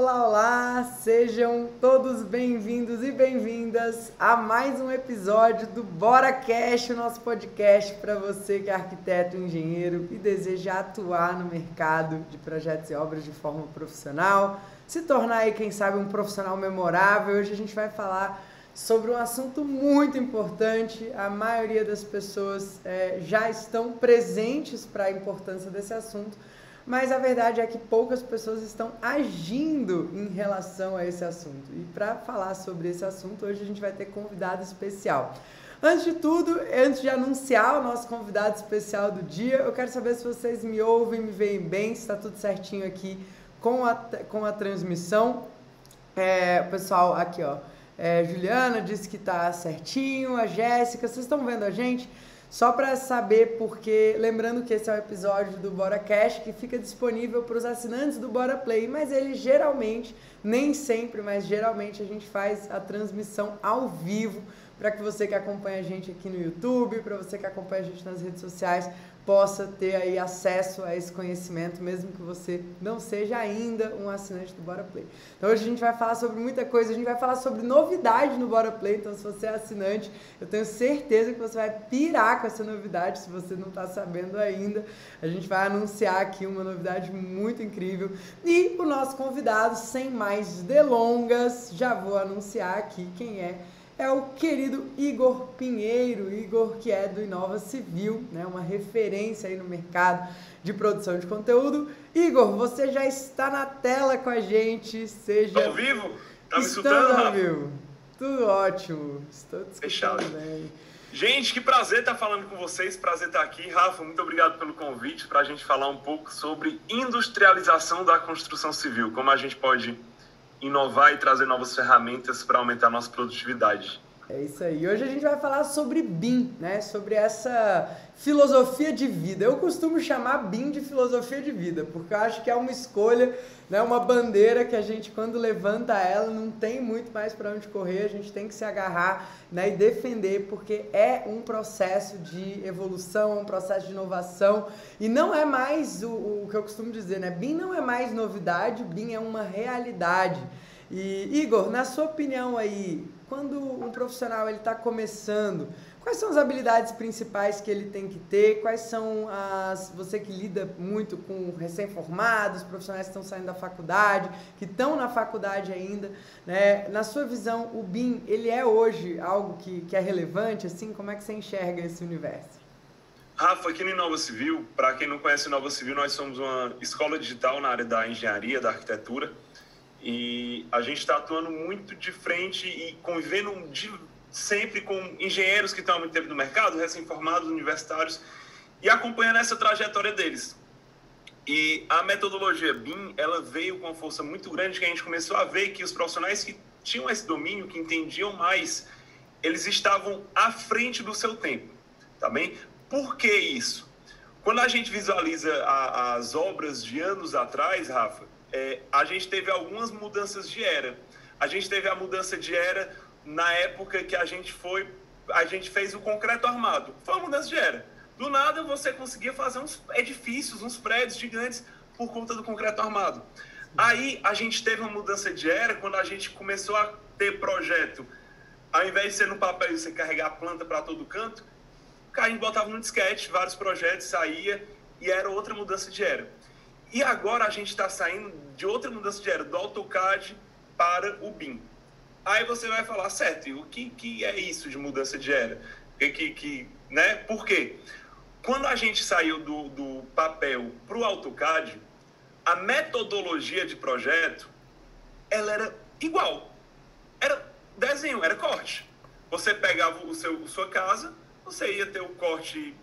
Olá, olá! Sejam todos bem-vindos e bem-vindas a mais um episódio do Bora Cash, o nosso podcast para você que é arquiteto, engenheiro e deseja atuar no mercado de projetos e obras de forma profissional, se tornar aí, quem sabe, um profissional memorável. Hoje a gente vai falar sobre um assunto muito importante. A maioria das pessoas é, já estão presentes para a importância desse assunto mas a verdade é que poucas pessoas estão agindo em relação a esse assunto. E para falar sobre esse assunto, hoje a gente vai ter convidado especial. Antes de tudo, antes de anunciar o nosso convidado especial do dia, eu quero saber se vocês me ouvem, me veem bem, se está tudo certinho aqui com a, com a transmissão. É, pessoal, aqui ó, é, Juliana disse que está certinho, a Jéssica, vocês estão vendo a gente? Só para saber, porque lembrando que esse é o episódio do Bora Cash que fica disponível para os assinantes do Bora Play, mas ele geralmente, nem sempre, mas geralmente a gente faz a transmissão ao vivo para que você que acompanha a gente aqui no YouTube, para você que acompanha a gente nas redes sociais, possa ter aí acesso a esse conhecimento, mesmo que você não seja ainda um assinante do Bora Play. Então hoje a gente vai falar sobre muita coisa, a gente vai falar sobre novidade no Bora Play, então se você é assinante, eu tenho certeza que você vai pirar com essa novidade, se você não está sabendo ainda. A gente vai anunciar aqui uma novidade muito incrível. E o nosso convidado, sem mais delongas, já vou anunciar aqui quem é é o querido Igor Pinheiro, Igor que é do Inova Civil, né, uma referência aí no mercado de produção de conteúdo. Igor, você já está na tela com a gente, seja... Ao vivo? Tá me escutando, ao vivo. Tudo ótimo, estou te Fechado. bem. Gente, que prazer estar falando com vocês, prazer estar aqui. Rafa, muito obrigado pelo convite para a gente falar um pouco sobre industrialização da construção civil, como a gente pode inovar e trazer novas ferramentas para aumentar a nossa produtividade. É isso aí. Hoje a gente vai falar sobre BIM, né? Sobre essa filosofia de vida. Eu costumo chamar BIM de filosofia de vida, porque eu acho que é uma escolha, né? Uma bandeira que a gente quando levanta ela não tem muito mais para onde correr, a gente tem que se agarrar, né? E defender, porque é um processo de evolução, um processo de inovação e não é mais o, o que eu costumo dizer, né? BIM não é mais novidade, BIM é uma realidade. E Igor, na sua opinião aí, quando um profissional ele está começando, quais são as habilidades principais que ele tem que ter? Quais são as você que lida muito com recém-formados, profissionais que estão saindo da faculdade, que estão na faculdade ainda, né? Na sua visão, o BIM ele é hoje algo que, que é relevante? Assim, como é que você enxerga esse universo? Rafa, aqui no Inova Civil, para quem não conhece Inova Civil, nós somos uma escola digital na área da engenharia, da arquitetura. E a gente está atuando muito de frente e convivendo de, sempre com engenheiros que estão há muito tempo no mercado, recém-formados, universitários, e acompanhando essa trajetória deles. E a metodologia BIM, ela veio com uma força muito grande que a gente começou a ver que os profissionais que tinham esse domínio, que entendiam mais, eles estavam à frente do seu tempo, tá bem? Por que isso? Quando a gente visualiza a, as obras de anos atrás, Rafa, é, a gente teve algumas mudanças de era. A gente teve a mudança de era na época que a gente foi, a gente fez o concreto armado. Foi uma mudança de era. Do nada você conseguia fazer uns edifícios, uns prédios gigantes por conta do concreto armado. Aí a gente teve uma mudança de era quando a gente começou a ter projeto. Ao invés de ser no papel e você carregar a planta para todo canto, a gente botava no disquete, vários projetos, saía e era outra mudança de era. E agora a gente está saindo de outra mudança de era, do AutoCAD para o BIM. Aí você vai falar, certo, o que, que é isso de mudança de era? Que, que, que, né? Por quê? Quando a gente saiu do, do papel para o AutoCAD, a metodologia de projeto, ela era igual. Era desenho, era corte. Você pegava o seu, sua casa, você ia ter o corte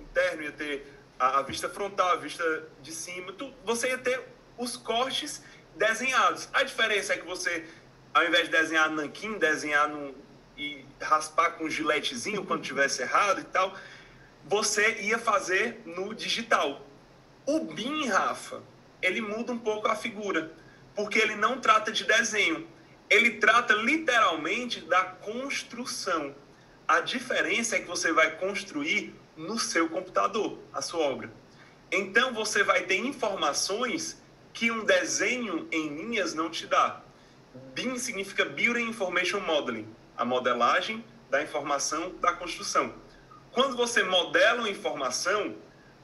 interno, ia ter a, a vista frontal, a vista de cima, tu, você ia ter os cortes desenhados. A diferença é que você, ao invés de desenhar nanquim, desenhar no, e raspar com um giletezinho quando tivesse errado e tal, você ia fazer no digital. O BIM, Rafa, ele muda um pouco a figura, porque ele não trata de desenho, ele trata literalmente da construção. A diferença é que você vai construir no seu computador, a sua obra. Então você vai ter informações que um desenho em linhas não te dá. BIM significa Building Information Modeling, a modelagem da informação da construção. Quando você modela uma informação,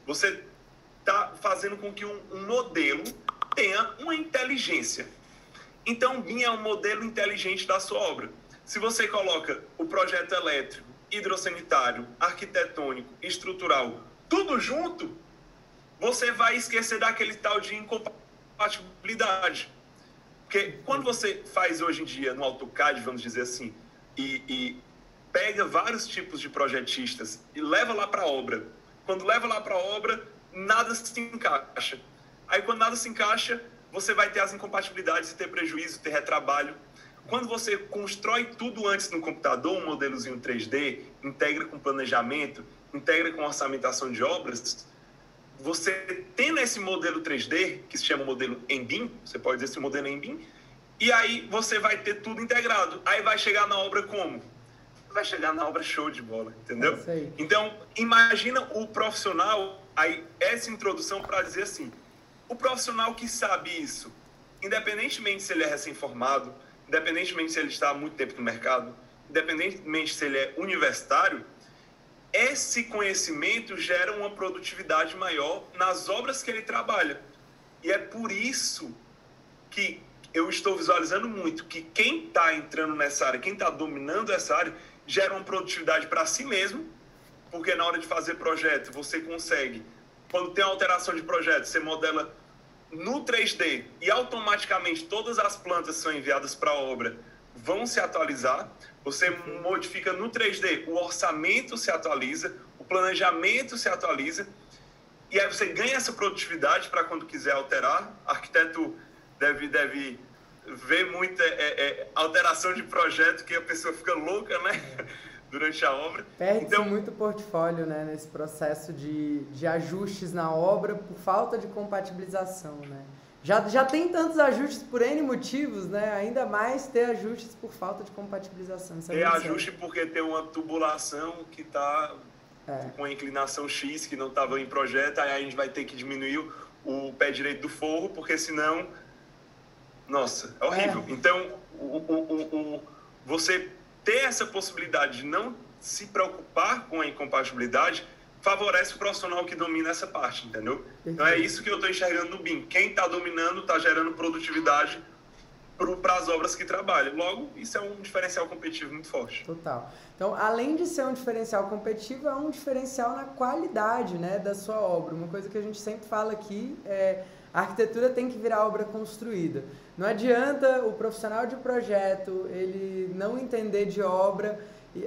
você está fazendo com que um, um modelo tenha uma inteligência. Então, BIM é um modelo inteligente da sua obra. Se você coloca o projeto elétrico, hidrossanitário, arquitetônico, estrutural, tudo junto, você vai esquecer daquele tal de incompatibilidade. Porque quando você faz hoje em dia no AutoCAD, vamos dizer assim, e, e pega vários tipos de projetistas e leva lá para a obra. Quando leva lá para a obra, nada se encaixa. Aí quando nada se encaixa, você vai ter as incompatibilidades, ter prejuízo, ter retrabalho. Quando você constrói tudo antes no computador, um modelozinho 3D, integra com planejamento, integra com orçamentação de obras, você tendo esse modelo 3D, que se chama modelo Embim, você pode dizer esse modelo Embim, e aí você vai ter tudo integrado. Aí vai chegar na obra como? Vai chegar na obra show de bola, entendeu? É então, imagina o profissional, aí essa introdução para dizer assim, o profissional que sabe isso, independentemente se ele é recém-formado, independentemente se ele está há muito tempo no mercado, independentemente se ele é universitário, esse conhecimento gera uma produtividade maior nas obras que ele trabalha. E é por isso que eu estou visualizando muito que quem está entrando nessa área, quem está dominando essa área, gera uma produtividade para si mesmo, porque na hora de fazer projeto você consegue, quando tem alteração de projeto, você modela no 3D e automaticamente todas as plantas são enviadas para a obra vão se atualizar. Você modifica no 3D, o orçamento se atualiza, o planejamento se atualiza, e aí você ganha essa produtividade para quando quiser alterar. Arquiteto deve, deve ver muita é, é, alteração de projeto que a pessoa fica louca, né? Durante a obra. Perde então, muito portfólio né, nesse processo de, de ajustes na obra por falta de compatibilização, né? Já, já tem tantos ajustes por N motivos, né? Ainda mais ter ajustes por falta de compatibilização. Isso é ajuste sério. porque tem uma tubulação que está é. com inclinação X, que não estava em projeto, aí a gente vai ter que diminuir o, pé direito do forro, porque senão. Nossa, é horrível. É. Então, o, o, o, você ter essa possibilidade de não se preocupar com a incompatibilidade favorece o profissional que domina essa parte, entendeu? Então é isso que eu estou enxergando no BIM. Quem está dominando está gerando produtividade para as obras que trabalham. Logo, isso é um diferencial competitivo muito forte. Total. Então, além de ser um diferencial competitivo, é um diferencial na qualidade né, da sua obra. Uma coisa que a gente sempre fala aqui é a arquitetura tem que virar obra construída. Não adianta o profissional de projeto ele não entender de obra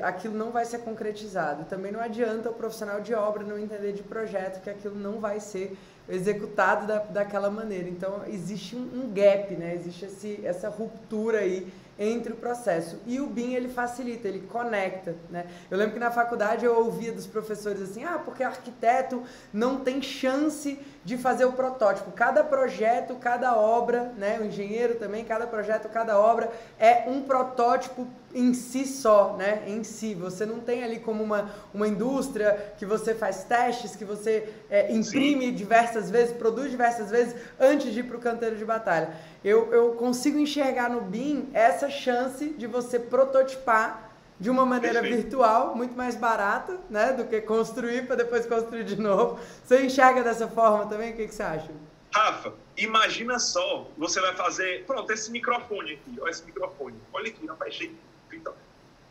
aquilo não vai ser concretizado. Também não adianta o profissional de obra não entender de projeto que aquilo não vai ser executado da, daquela maneira. Então existe um, um gap, né? existe esse, essa ruptura aí entre o processo. E o BIM ele facilita, ele conecta, né? Eu lembro que na faculdade eu ouvia dos professores assim: "Ah, porque arquiteto não tem chance de fazer o protótipo. Cada projeto, cada obra, né, o engenheiro também, cada projeto, cada obra é um protótipo em si só, né? Em si. Você não tem ali como uma, uma indústria que você faz testes, que você é, imprime Sim. diversas vezes, produz diversas vezes antes de ir para o canteiro de batalha. Eu, eu consigo enxergar no BIM essa chance de você prototipar de uma maneira Perfeito. virtual, muito mais barata, né, do que construir para depois construir de novo. Você enxerga dessa forma também? O que, que você acha? Rafa, imagina só, você vai fazer, pronto, esse microfone aqui, olha esse microfone, olha aqui, rapaz, cheio.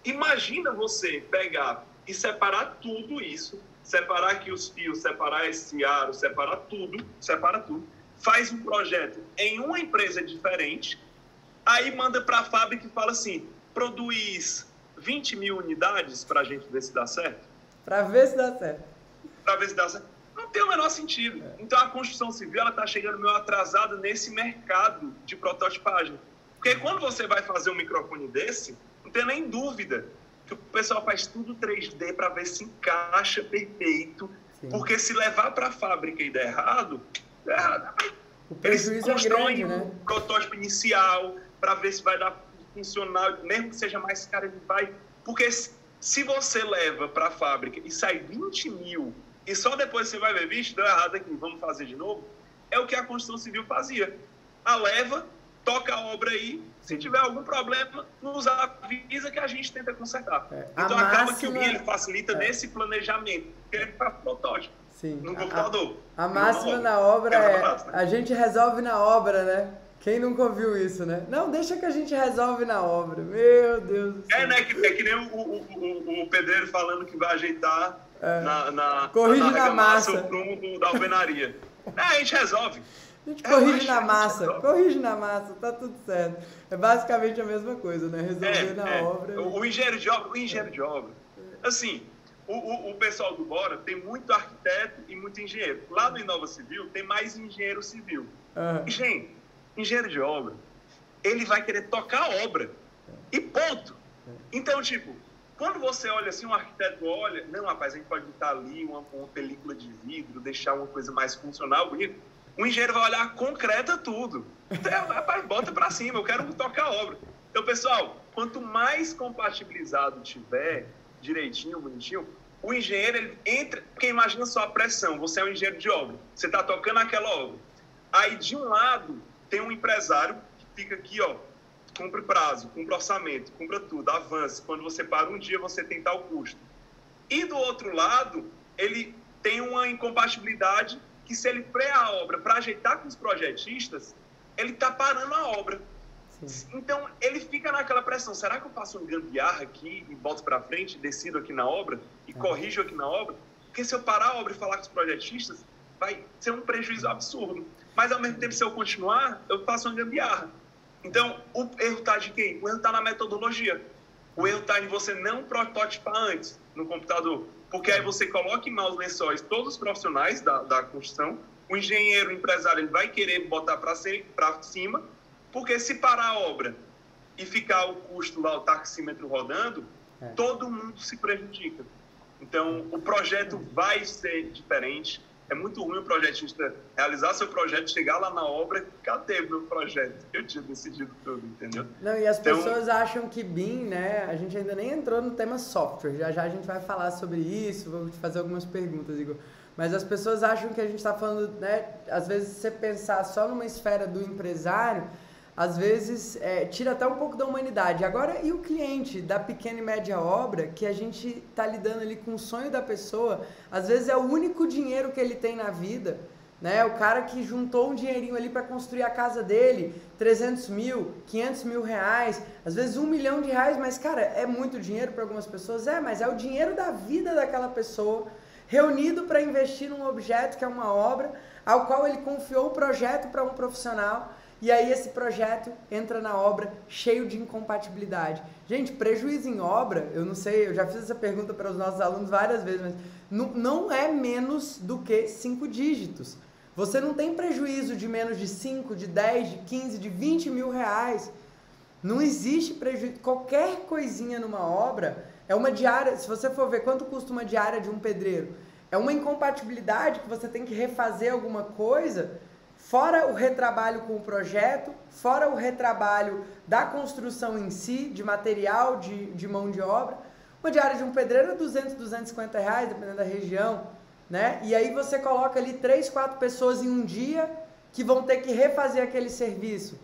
Imagina você pegar e separar tudo isso, separar aqui os fios, separar esse aro, separar tudo, separa tudo, faz um projeto em uma empresa diferente, aí manda para a fábrica e fala assim, produz 20 mil unidades para a gente ver se dá certo? Para ver se dá certo. Para ver se dá certo. Não tem o menor sentido. É. Então a construção civil está chegando meio atrasada nesse mercado de prototipagem. Porque quando você vai fazer um microfone desse, não tem nem dúvida que o pessoal faz tudo 3D para ver se encaixa perfeito. Sim. Porque se levar para a fábrica e der errado, der errado. Eles constroem é grande, né? um protótipo inicial para ver se vai dar funcional, mesmo que seja mais caro, ele vai. Porque se você leva para a fábrica e sai 20 mil e só depois você vai ver, vixe, deu errado aqui, vamos fazer de novo. é o que a construção civil fazia. A leva, toca a obra aí, se tiver algum problema, nos avisa que a gente tenta consertar. É, então acaba máxima... que o BIM ele facilita é. nesse planejamento, porque ele faz protótipo Sim. no computador. A, a máxima na obra é, é a gente resolve na obra, né? Quem nunca ouviu isso, né? Não, deixa que a gente resolve na obra. Meu Deus do céu. É, né? Que, é que nem o, o, o, o pedreiro falando que vai ajeitar é. na, na, Corrige na, na massa. o prumo da alvenaria. é, a gente resolve. A gente corrige na massa, corrige na massa, tá tudo certo. É basicamente a mesma coisa, né? Resolver é, na é. obra. O, o, engenheiro de obra, o engenheiro de obra. Assim, o, o, o, pessoal do Bora tem muito arquiteto e muito engenheiro. Lá no Inova Civil tem mais engenheiro civil. Uhum. Gente, engenheiro de obra, ele vai querer tocar a obra. E ponto. Então, tipo, quando você olha assim, um arquiteto olha, não, rapaz, a gente pode botar ali uma, uma película de vidro, deixar uma coisa mais funcional, bonita. O engenheiro vai olhar concreta tudo. Então, rapaz, bota para cima, eu quero tocar a obra. Então, pessoal, quanto mais compatibilizado tiver, direitinho, bonitinho, o engenheiro ele entra. Porque imagina só a pressão: você é um engenheiro de obra, você está tocando aquela obra. Aí, de um lado, tem um empresário que fica aqui, ó, cumpre prazo, cumpre orçamento, cumpra tudo, avance. Quando você para um dia, você tem tal custo. E do outro lado, ele tem uma incompatibilidade que se ele frear a obra para ajeitar com os projetistas, ele está parando a obra. Sim. Então, ele fica naquela pressão. Será que eu faço um gambiarra aqui e volto para frente, decido aqui na obra e é. corrijo aqui na obra? Porque se eu parar a obra e falar com os projetistas, vai ser um prejuízo absurdo. Mas, ao mesmo tempo, se eu continuar, eu faço uma gambiarra. Então, o erro está de quem? O erro está na metodologia. O erro está em você não prototipar antes no computador. Porque aí você coloca em maus lençóis todos os profissionais da, da construção, o engenheiro, o empresário, ele vai querer botar para cima, porque se parar a obra e ficar o custo lá, o taxímetro rodando, é. todo mundo se prejudica. Então, o projeto vai ser diferente, é muito ruim o projetista realizar seu projeto, chegar lá na obra, cadê meu projeto? Eu tinha decidido tudo, entendeu? Não, e as então, pessoas acham que BIM, né? A gente ainda nem entrou no tema software, já já a gente vai falar sobre isso, vou te fazer algumas perguntas, Igor. Mas as pessoas acham que a gente está falando, né? Às vezes, você pensar só numa esfera do empresário, às vezes é, tira até um pouco da humanidade. Agora, e o cliente da pequena e média obra, que a gente está lidando ali com o sonho da pessoa, às vezes é o único dinheiro que ele tem na vida. Né? O cara que juntou um dinheirinho ali para construir a casa dele, 300 mil, 500 mil reais, às vezes um milhão de reais, mas cara, é muito dinheiro para algumas pessoas? É, mas é o dinheiro da vida daquela pessoa reunido para investir num objeto que é uma obra, ao qual ele confiou o projeto para um profissional e aí esse projeto entra na obra cheio de incompatibilidade. Gente, prejuízo em obra, eu não sei, eu já fiz essa pergunta para os nossos alunos várias vezes, mas não, não é menos do que cinco dígitos. Você não tem prejuízo de menos de 5, de 10, de 15, de 20 mil reais. Não existe prejuízo. Qualquer coisinha numa obra é uma diária. Se você for ver quanto custa uma diária de um pedreiro, é uma incompatibilidade que você tem que refazer alguma coisa fora o retrabalho com o projeto, fora o retrabalho da construção em si, de material, de, de mão de obra. Uma diária de um pedreiro é 200, 250 reais, dependendo da região, né? E aí você coloca ali três, quatro pessoas em um dia que vão ter que refazer aquele serviço.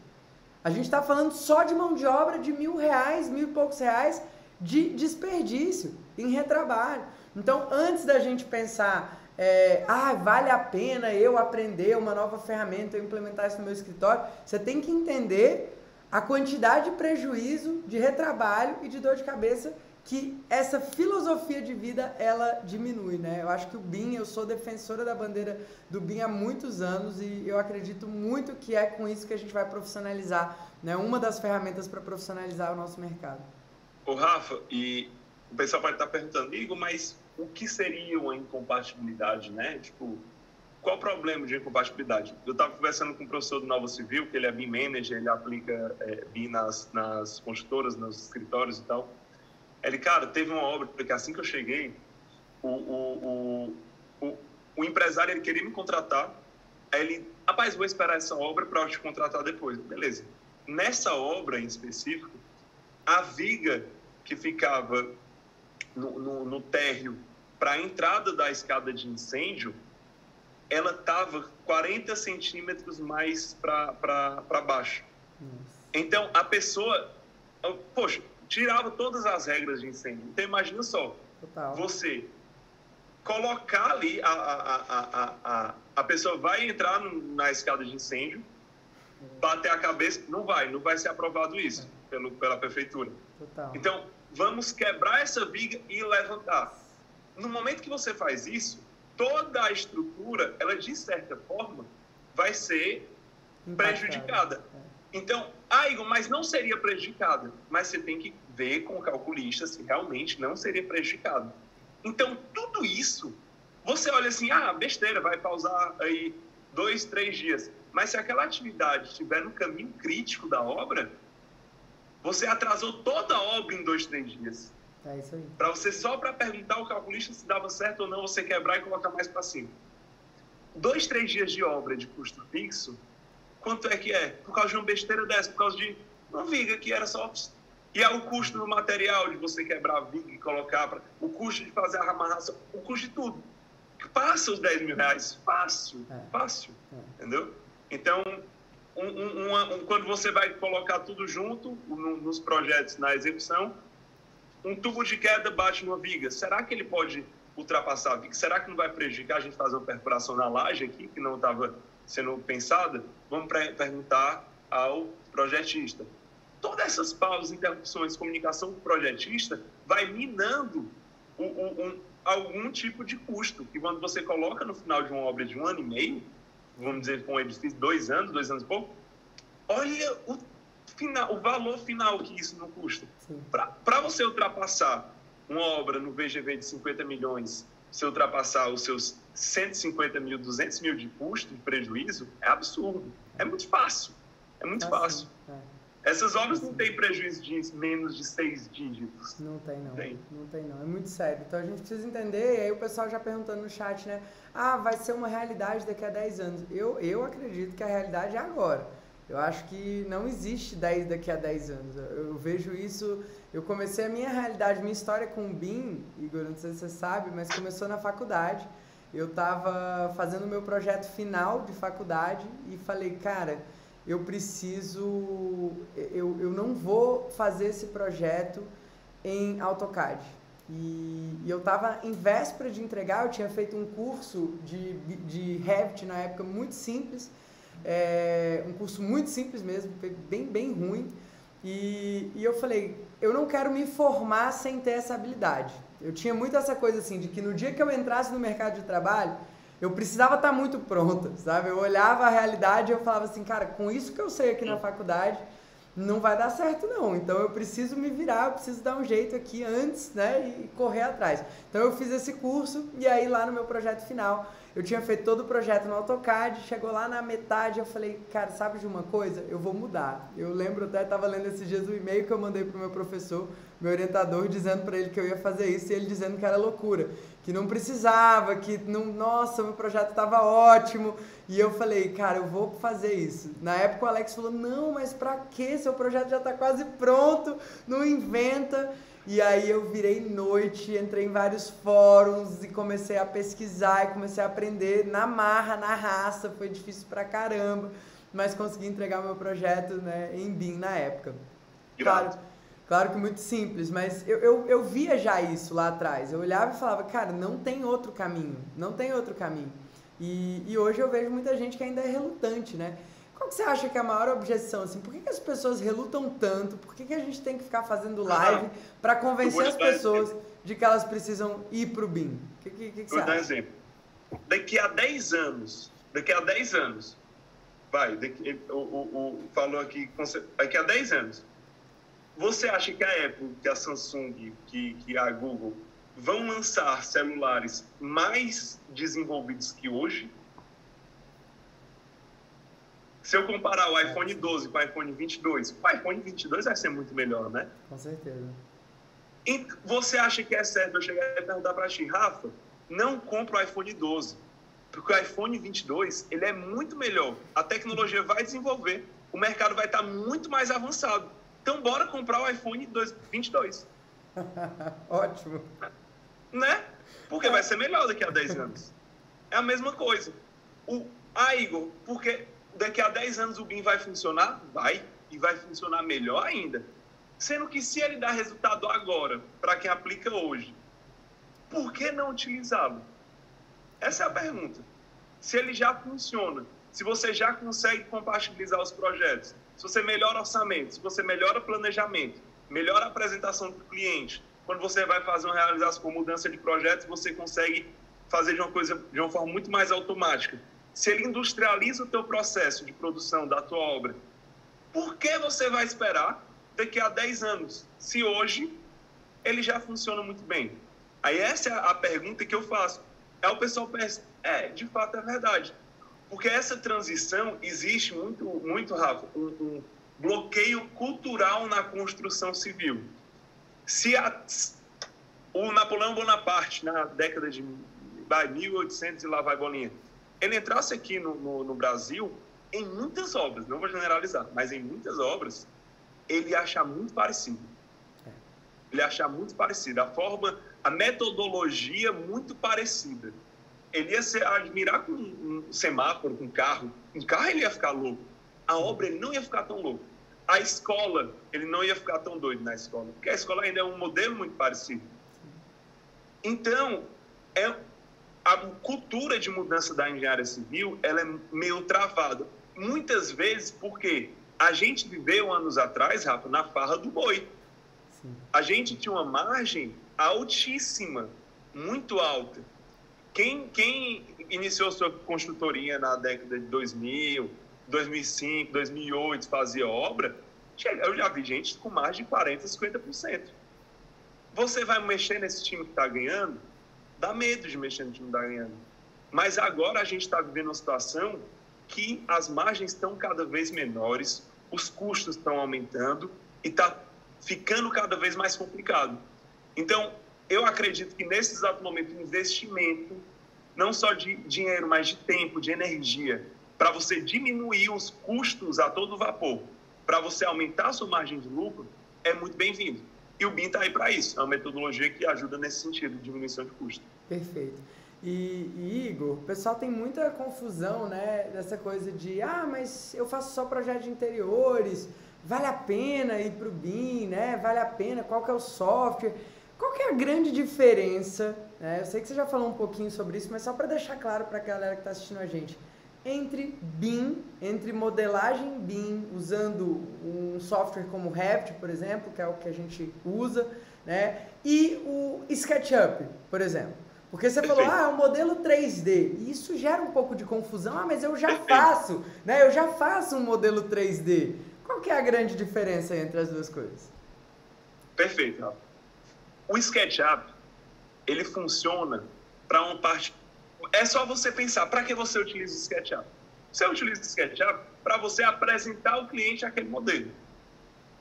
A gente está falando só de mão de obra de mil reais, mil e poucos reais de desperdício em retrabalho. Então, antes da gente pensar é, ah, vale a pena eu aprender uma nova ferramenta, eu implementar isso no meu escritório. Você tem que entender a quantidade de prejuízo, de retrabalho e de dor de cabeça que essa filosofia de vida ela diminui, né? Eu acho que o BIM, eu sou defensora da bandeira do BIM há muitos anos e eu acredito muito que é com isso que a gente vai profissionalizar, né? Uma das ferramentas para profissionalizar o nosso mercado. O Rafa, e o pessoal pode estar perguntando, Igor, mas o que seria uma incompatibilidade, né? Tipo, qual o problema de incompatibilidade? Eu estava conversando com um professor do Nova Civil, que ele é BIM Manager, ele aplica é, BIM nas, nas construtoras, nos escritórios e tal. Ele, cara, teve uma obra que assim que eu cheguei, o, o, o, o, o empresário ele queria me contratar, aí ele, rapaz, vou esperar essa obra para eu te contratar depois. Beleza. Nessa obra em específico, a viga que ficava no, no, no térreo para a entrada da escada de incêndio, ela estava 40 centímetros mais para baixo. Então, a pessoa, poxa, tirava todas as regras de incêndio. Então, imagina só, Total. você colocar ali, a, a, a, a, a pessoa vai entrar na escada de incêndio, bater a cabeça, não vai, não vai ser aprovado isso é. pelo, pela prefeitura. Total. Então, vamos quebrar essa viga e levantar. No momento que você faz isso, toda a estrutura, ela de certa forma, vai ser prejudicada. É. Então, ah, Igor, mas não seria prejudicada. Mas você tem que ver com o calculista se realmente não seria prejudicado. Então, tudo isso, você olha assim, ah, besteira, vai pausar aí dois, três dias. Mas se aquela atividade estiver no caminho crítico da obra, você atrasou toda a obra em dois, três dias. É isso aí. Para você só para perguntar ao calculista se dava certo ou não, você quebrar e colocar mais para cima. Dois, três dias de obra de custo fixo, quanto é que é? Por causa de uma besteira dessa, por causa de uma viga que era só. E é o custo do material de você quebrar a viga e colocar, pra... o custo de fazer a amarração, o custo de tudo. Passa os 10 mil reais, fácil, é. fácil. É. Entendeu? Então, um, um, um, quando você vai colocar tudo junto nos projetos, na execução, um tubo de queda bate numa viga, será que ele pode ultrapassar a viga? Será que não vai prejudicar a gente fazer uma perfuração na laje aqui, que não estava sendo pensada? Vamos perguntar ao projetista. Todas essas pausas, interrupções, comunicação com o projetista vai minando um, um, algum tipo de custo, que quando você coloca no final de uma obra de um ano e meio, vamos dizer, com um edifício, dois anos, dois anos e pouco, olha o final, o valor final que isso não custa. Para você ultrapassar uma obra no VGV de 50 milhões, você ultrapassar os seus 150 mil, 200 mil de custo, de prejuízo, é absurdo. É muito fácil. É muito é fácil. É. Essas obras não têm prejuízo de menos de seis dígitos. Não tem, não. Tem. Não tem, não. É muito sério. Então a gente precisa entender, e aí o pessoal já perguntando no chat, né? Ah, vai ser uma realidade daqui a 10 anos. Eu, eu acredito que a realidade é agora. Eu acho que não existe 10 daqui a 10 anos. Eu, vejo isso. Eu comecei a minha realidade, minha história com o BIM, Igor, não sei se você sabe, mas começou na faculdade. Eu estava fazendo o meu projeto final de faculdade e falei, cara, eu preciso. Eu, eu não vou fazer esse projeto em AutoCAD. E, e eu estava em véspera de entregar, eu tinha feito um curso de, de Revit na época muito simples é, um curso muito simples mesmo, bem, bem ruim. E, e eu falei, eu não quero me formar sem ter essa habilidade. Eu tinha muito essa coisa assim, de que no dia que eu entrasse no mercado de trabalho, eu precisava estar muito pronta, sabe? Eu olhava a realidade e eu falava assim, cara, com isso que eu sei aqui na faculdade, não vai dar certo não. Então eu preciso me virar, eu preciso dar um jeito aqui antes, né, e correr atrás. Então eu fiz esse curso e aí lá no meu projeto final eu tinha feito todo o projeto no AutoCAD, chegou lá na metade, eu falei, cara, sabe de uma coisa? Eu vou mudar. Eu lembro até, estava lendo esses dias o e-mail que eu mandei pro meu professor, meu orientador, dizendo para ele que eu ia fazer isso e ele dizendo que era loucura, que não precisava, que não, nossa, meu projeto estava ótimo. E eu falei, cara, eu vou fazer isso. Na época o Alex falou, não, mas para quê? Seu projeto já está quase pronto, não inventa. E aí eu virei noite, entrei em vários fóruns e comecei a pesquisar e comecei a aprender na marra, na raça. Foi difícil pra caramba, mas consegui entregar meu projeto né, em BIM na época. Claro, claro que muito simples, mas eu, eu, eu via já isso lá atrás. Eu olhava e falava, cara, não tem outro caminho, não tem outro caminho. E, e hoje eu vejo muita gente que ainda é relutante, né? Qual que você acha que é a maior objeção? Assim, por que, que as pessoas relutam tanto? Por que, que a gente tem que ficar fazendo live para convencer as pessoas de que elas precisam ir para o BIM? O que, que, que, que você acha? exemplo. Daqui a 10 anos, daqui a 10 anos, vai, daqui, o, o, o, falou aqui, daqui a 10 anos, você acha que a Apple, que a Samsung, que, que a Google vão lançar celulares mais desenvolvidos que hoje? Se eu comparar o iPhone 12 com o iPhone 22, o iPhone 22 vai ser muito melhor, né? Com certeza. E você acha que é certo eu chegar e perguntar para ti, Rafa, não compra o iPhone 12, porque o iPhone 22 ele é muito melhor. A tecnologia vai desenvolver, o mercado vai estar muito mais avançado. Então, bora comprar o iPhone 22. Ótimo. Né? Porque vai ser melhor daqui a 10 anos. É a mesma coisa. O, ah, Igor, porque daqui a 10 anos o BIM vai funcionar? Vai, e vai funcionar melhor ainda. Sendo que se ele dá resultado agora, para quem aplica hoje, por que não utilizá-lo? Essa é a pergunta. Se ele já funciona, se você já consegue compatibilizar os projetos, se você melhora orçamento, se você melhora planejamento, melhora a apresentação do cliente, quando você vai fazer uma realização com mudança de projetos, você consegue fazer de uma coisa de uma forma muito mais automática. Se ele industrializa o teu processo de produção da tua obra, por que você vai esperar daqui a 10 anos, se hoje ele já funciona muito bem? Aí essa é a pergunta que eu faço. É o pessoal pensa, é, de fato é verdade. Porque essa transição existe muito, muito Rafa, um, um bloqueio cultural na construção civil. Se a, o Napoleão Bonaparte, na década de 1800 e lá vai bolinha, ele entrasse aqui no, no, no Brasil, em muitas obras, não vou generalizar, mas em muitas obras, ele acha muito parecido. Ele acha muito parecido. A forma, a metodologia muito parecida ele ia se admirar com um semáforo, com um carro. Um carro ele ia ficar louco. A obra ele não ia ficar tão louco. A escola, ele não ia ficar tão doido na escola, porque a escola ainda é um modelo muito parecido. Então, é a cultura de mudança da engenharia civil, ela é meio travada. Muitas vezes porque a gente viveu anos atrás, Rafa, na farra do boi. Sim. A gente tinha uma margem altíssima, muito alta. Quem, quem iniciou sua construtoria na década de 2000, 2005, 2008, fazia obra, eu já vi gente com mais de 40%, 50%. Você vai mexer nesse time que está ganhando, dá medo de mexer no time que está ganhando. Mas agora a gente está vivendo uma situação que as margens estão cada vez menores, os custos estão aumentando e está ficando cada vez mais complicado. Então, eu acredito que nesse exato momento, investimento, não só de dinheiro, mas de tempo, de energia, para você diminuir os custos a todo vapor, para você aumentar a sua margem de lucro, é muito bem-vindo. E o BIM está aí para isso. É uma metodologia que ajuda nesse sentido, de diminuição de custo. Perfeito. E, e, Igor, o pessoal tem muita confusão, né? Dessa coisa de, ah, mas eu faço só projeto de interiores, vale a pena ir para o BIM, né? Vale a pena, qual que é o software? Qual que é a grande diferença? Né? Eu sei que você já falou um pouquinho sobre isso, mas só para deixar claro para a galera que está assistindo a gente, entre BIM, entre modelagem BIM, usando um software como Revit, por exemplo, que é o que a gente usa, né? e o SketchUp, por exemplo. Porque você falou, ah, é um modelo 3D. E isso gera um pouco de confusão. Ah, mas eu já faço, né? Eu já faço um modelo 3D. Qual que é a grande diferença entre as duas coisas? Perfeito. O SketchUp, ele funciona para uma parte... É só você pensar, para que você utiliza o SketchUp? Você utiliza o SketchUp para você apresentar ao cliente aquele modelo.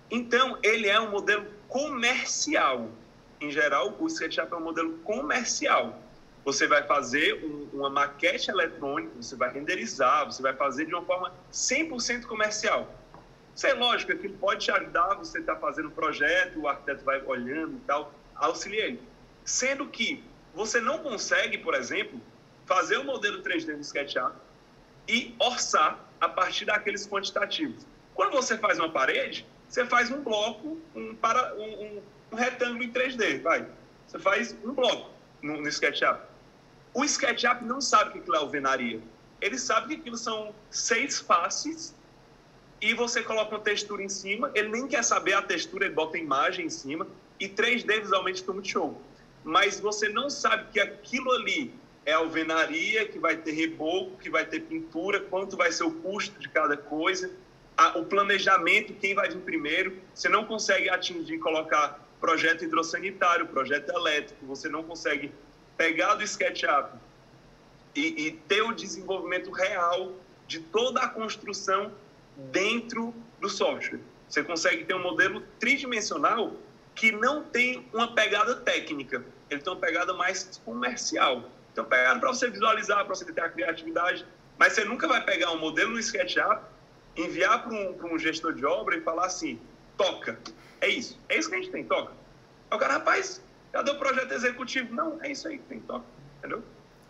Então, ele é um modelo comercial. Em geral, o SketchUp é um modelo comercial. Você vai fazer um, uma maquete eletrônica, você vai renderizar, você vai fazer de uma forma 100% comercial. Isso é lógico, aquilo pode te ajudar, você está fazendo um projeto, o arquiteto vai olhando e tal, auxiliei. Sendo que você não consegue, por exemplo, fazer o um modelo 3D no SketchUp e orçar a partir daqueles quantitativos. Quando você faz uma parede, você faz um bloco, um, para, um, um, retângulo em 3D, vai. Você faz um bloco no, no SketchUp. O SketchUp não sabe o que é alvenaria. Ele sabe que aquilo são seis faces e você coloca uma textura em cima. Ele nem quer saber a textura, ele bota a imagem em cima e 3D visualmente ficou muito show. Mas você não sabe que aquilo ali é alvenaria, que vai ter reboco, que vai ter pintura, quanto vai ser o custo de cada coisa, a, o planejamento, quem vai vir primeiro. Você não consegue atingir, colocar projeto hidrossanitário, projeto elétrico, você não consegue pegar do SketchUp e, e ter o desenvolvimento real de toda a construção dentro do software. Você consegue ter um modelo tridimensional que não tem uma pegada técnica, ele tem uma pegada mais comercial. Então, pegada para você visualizar, para você ter a criatividade, mas você nunca vai pegar um modelo no SketchUp, enviar para um, um gestor de obra e falar assim, toca. É isso. É isso que a gente tem, toca. O cara, rapaz, cadê o projeto executivo? Não, é isso aí que tem, toca. Entendeu?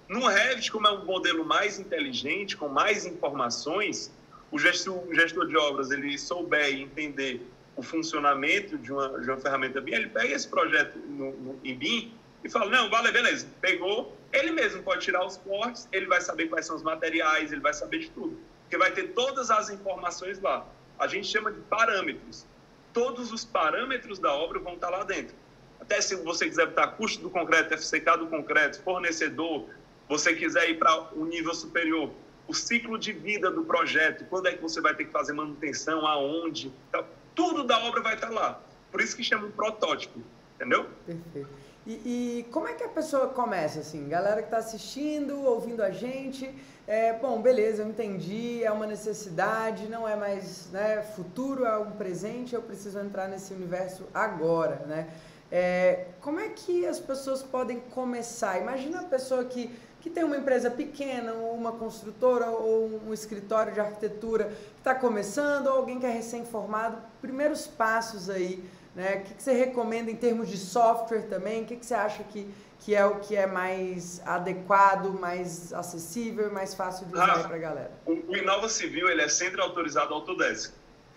No Revit, como é um modelo mais inteligente, com mais informações, o gestor, o gestor de obras ele souber entender o funcionamento de uma, de uma ferramenta BIM, ele pega esse projeto no, no, em BIM e fala, não, vale, beleza, pegou, ele mesmo pode tirar os cortes, ele vai saber quais são os materiais, ele vai saber de tudo, porque vai ter todas as informações lá. A gente chama de parâmetros. Todos os parâmetros da obra vão estar lá dentro. Até se você quiser botar custo do concreto, FCK do concreto, fornecedor, você quiser ir para um nível superior, o ciclo de vida do projeto, quando é que você vai ter que fazer manutenção, aonde, tá, tudo da obra vai estar lá. Por isso que chama um protótipo, entendeu? Perfeito. E, e como é que a pessoa começa, assim? Galera que está assistindo, ouvindo a gente, é, bom, beleza, eu entendi, é uma necessidade, não é mais né, futuro, é um presente, eu preciso entrar nesse universo agora, né? É, como é que as pessoas podem começar? Imagina a pessoa que que tem uma empresa pequena, ou uma construtora, ou um escritório de arquitetura que está começando, ou alguém que é recém-formado, primeiros passos aí, né? O que, que, você recomenda em termos de software também? O que, que você acha que, que é o que é mais adequado, mais acessível e mais fácil de usar ah, para a galera? O, o Inova Civil, ele é sempre autorizado Autodesk.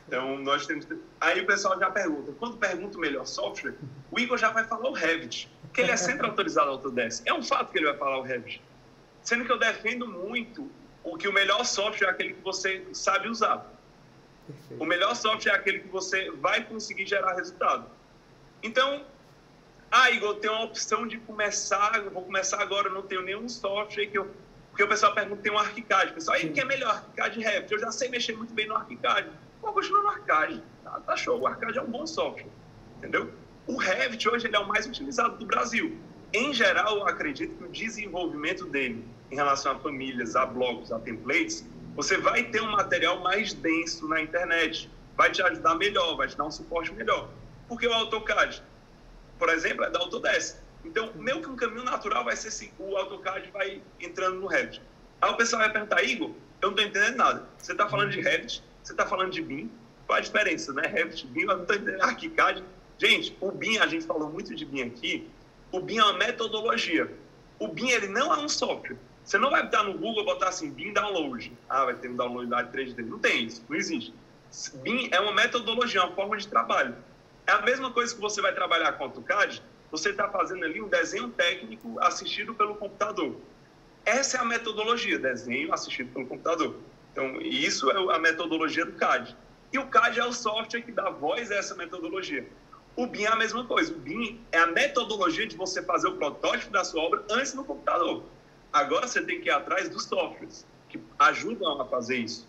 Então, nós temos... Aí o pessoal já pergunta, quando pergunta o melhor software, o Igor já vai falar o Revit, porque ele é sempre autorizado Autodesk. É um fato que ele vai falar o Revit. Sendo que eu defendo muito o que o melhor software é aquele que você sabe usar. Perfeito. O melhor software é aquele que você vai conseguir gerar resultado. Então, ah, Igor, tem uma opção de começar, vou começar agora, não tenho nenhum software que eu... Porque o pessoal pergunta, tem um ArchiCAD. O pessoal, aí, o que é melhor, ArchiCAD e Revit? Eu já sei mexer muito bem no ArchiCAD. Vou continuar no ArchiCAD. Tá, tá show, o ArchiCAD é um bom software. Entendeu? O Revit hoje ele é o mais utilizado do Brasil. Em geral, eu acredito que o desenvolvimento dele em relação a famílias, a blogs, a templates, você vai ter um material mais denso na internet. Vai te ajudar melhor, vai te dar um suporte melhor. Porque o AutoCAD, por exemplo, é da Autodesk. Então, meio que um caminho natural vai ser assim, o AutoCAD vai entrando no Revit. Aí o pessoal vai perguntar, Igor, eu não estou entendendo nada. Você está falando de Revit, você está falando de BIM, qual a diferença, né? Revit, BIM, eu não estou entendendo ArchiCAD. Gente, o BIM, a gente falou muito de BIM aqui, o BIM é uma metodologia. O BIM ele não é um software. Você não vai botar no Google botar assim, BIM download. Ah, vai ter um download lá de 3D. Não tem isso, não existe. BIM é uma metodologia, uma forma de trabalho. É a mesma coisa que você vai trabalhar com AutoCAD, você está fazendo ali um desenho técnico assistido pelo computador. Essa é a metodologia, desenho assistido pelo computador. Então, isso é a metodologia do CAD. E o CAD é o software que dá voz a essa metodologia. O BIM é a mesma coisa. O BIM é a metodologia de você fazer o protótipo da sua obra antes no computador. Agora você tem que ir atrás dos softwares que ajudam a fazer isso.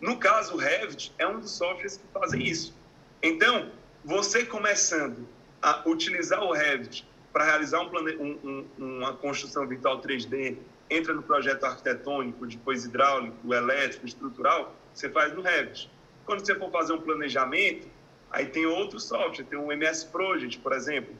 No caso, o Revit é um dos softwares que fazem isso. Então, você começando a utilizar o Revit para realizar um plane... um, um, uma construção virtual 3D, entra no projeto arquitetônico, depois hidráulico, elétrico, estrutural, você faz no Revit. Quando você for fazer um planejamento, Aí tem outros softwares, tem o MS Project, por exemplo.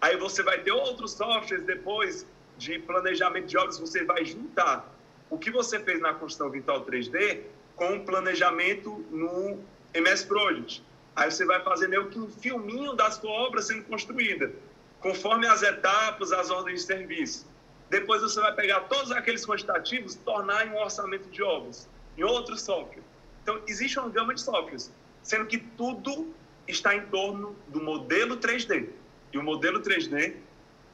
Aí você vai ter outros softwares depois de planejamento de obras, você vai juntar o que você fez na construção virtual 3D com o planejamento no MS Project. Aí você vai fazer meio que um filminho da sua obra sendo construída, conforme as etapas, as ordens de serviço. Depois você vai pegar todos aqueles quantitativos tornar em um orçamento de obras, em outro software. Então, existe uma gama de softwares, sendo que tudo está em torno do modelo 3D. E o modelo 3D,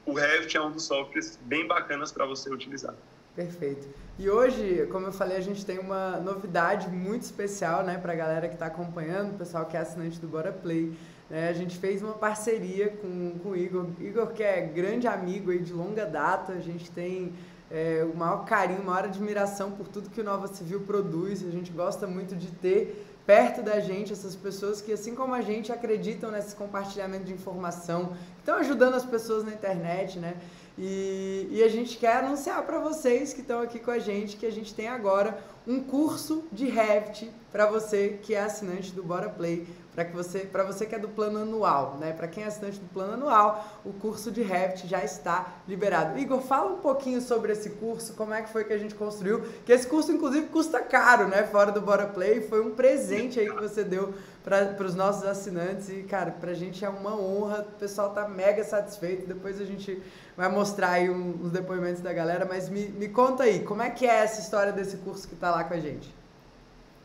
o Revit é um dos softwares bem bacanas para você utilizar. Perfeito. E hoje, como eu falei, a gente tem uma novidade muito especial né, para a galera que está acompanhando, o pessoal que é assinante do Bora Play. É, a gente fez uma parceria com, com o Igor. Igor, que é grande amigo aí de longa data, a gente tem é, o maior carinho, a maior admiração por tudo que o Nova Civil produz. A gente gosta muito de ter perto da gente essas pessoas que, assim como a gente, acreditam nesse compartilhamento de informação, estão ajudando as pessoas na internet, né? E, e a gente quer anunciar para vocês que estão aqui com a gente que a gente tem agora um curso de Revit para você que é assinante do Bora Play. para que você, para você que é do plano anual, né? Para quem é assinante do plano anual, o curso de Revit já está liberado. Igor, fala um pouquinho sobre esse curso, como é que foi que a gente construiu, que esse curso inclusive custa caro, né? Fora do Bora Play, foi um presente aí que você deu para os nossos assinantes e, cara, para a gente é uma honra, o pessoal tá mega satisfeito, depois a gente vai mostrar aí uns depoimentos da galera, mas me, me conta aí, como é que é essa história desse curso que está lá com a gente?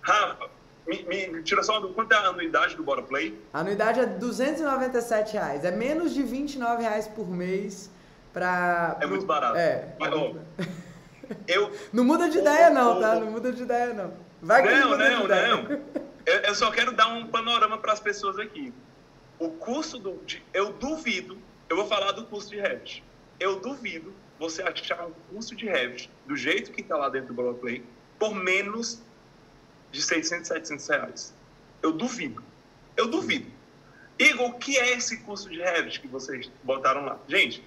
Rafa, me, me tira só do quanto é a anuidade do Bora Play? A anuidade é 297 reais. É menos de 29 reais por mês para. É muito barato. É. Mas, ó, eu. Não muda de ideia, não, tá? Não muda de ideia, não. Vai que não, não, não. Eu, eu, só quero dar um panorama para as pessoas aqui. O curso do. De, eu duvido. Eu vou falar do curso de Revit. Eu duvido você achar um curso de Revit do jeito que está lá dentro do Bora Play por menos de 600, 700 reais. Eu duvido. Eu duvido. Igor, o que é esse curso de Revit que vocês botaram lá? Gente,